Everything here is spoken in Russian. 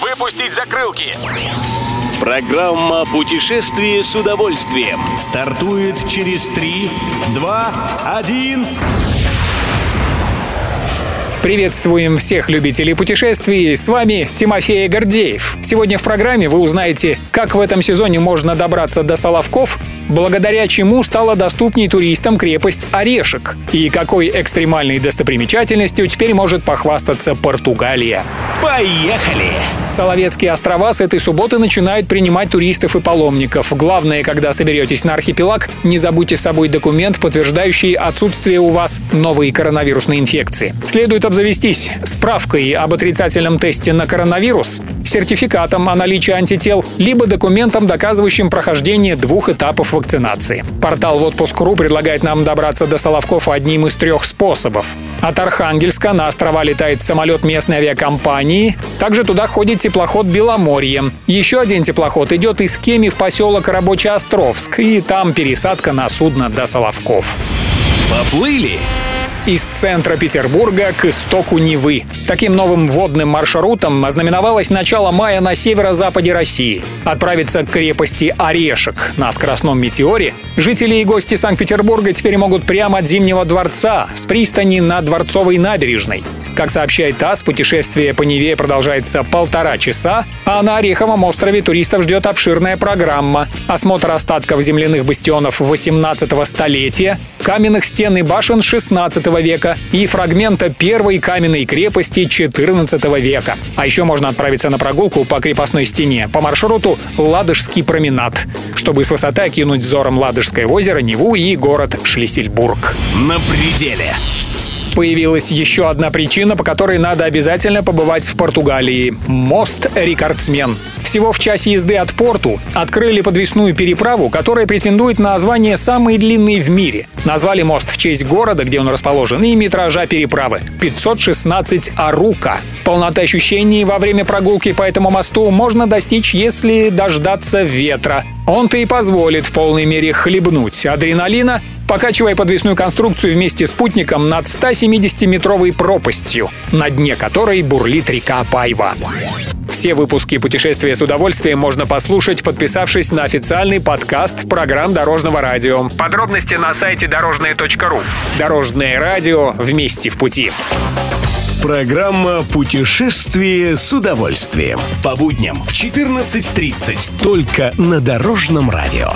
Выпустить закрылки! Программа «Путешествие с удовольствием» стартует через 3, 2, 1... Приветствуем всех любителей путешествий. С вами Тимофей Гордеев. Сегодня в программе вы узнаете, как в этом сезоне можно добраться до Соловков, благодаря чему стала доступней туристам крепость Орешек и какой экстремальной достопримечательностью теперь может похвастаться Португалия. Поехали! Соловецкие острова с этой субботы начинают принимать туристов и паломников. Главное, когда соберетесь на архипелаг, не забудьте с собой документ, подтверждающий отсутствие у вас новой коронавирусной инфекции. Следует обзавестись справкой об отрицательном тесте на коронавирус, сертификатом о наличии антител, либо документом, доказывающим прохождение двух этапов вакцинации. Портал в отпуск.ру предлагает нам добраться до Соловков одним из трех способов. От Архангельска на острова летает самолет местной авиакомпании. Также туда ходит теплоход «Беломорье». Еще один теплоход идет из Кеми в поселок Рабочеостровск, и там пересадка на судно до Соловков. Поплыли! Из центра Петербурга к истоку Невы. Таким новым водным маршрутом ознаменовалось начало мая на северо-западе России. Отправиться к крепости Орешек на скоростном метеоре жители и гости Санкт-Петербурга теперь могут прямо от Зимнего дворца с пристани на Дворцовой набережной. Как сообщает ТАСС, путешествие по Неве продолжается полтора часа, а на Ореховом острове туристов ждет обширная программа. Осмотр остатков земляных бастионов 18 столетия, каменных стен и башен 16 века и фрагмента первой каменной крепости 14 века. А еще можно отправиться на прогулку по крепостной стене по маршруту Ладожский променад, чтобы с высоты окинуть взором Ладожское озеро, Неву и город Шлиссельбург. На пределе! Появилась еще одна причина, по которой надо обязательно побывать в Португалии. Мост «Рекордсмен». Всего в часе езды от порту открыли подвесную переправу, которая претендует на звание самой длинной в мире. Назвали мост в честь города, где он расположен, и метража переправы — 516 арука. Полнота ощущений во время прогулки по этому мосту можно достичь, если дождаться ветра. Он-то и позволит в полной мере хлебнуть адреналина покачивая подвесную конструкцию вместе с спутником над 170-метровой пропастью, на дне которой бурлит река Пайва. Все выпуски «Путешествия с удовольствием» можно послушать, подписавшись на официальный подкаст программ Дорожного радио. Подробности на сайте дорожное.ру. Дорожное радио вместе в пути. Программа «Путешествие с удовольствием». По будням в 14.30. Только на Дорожном радио.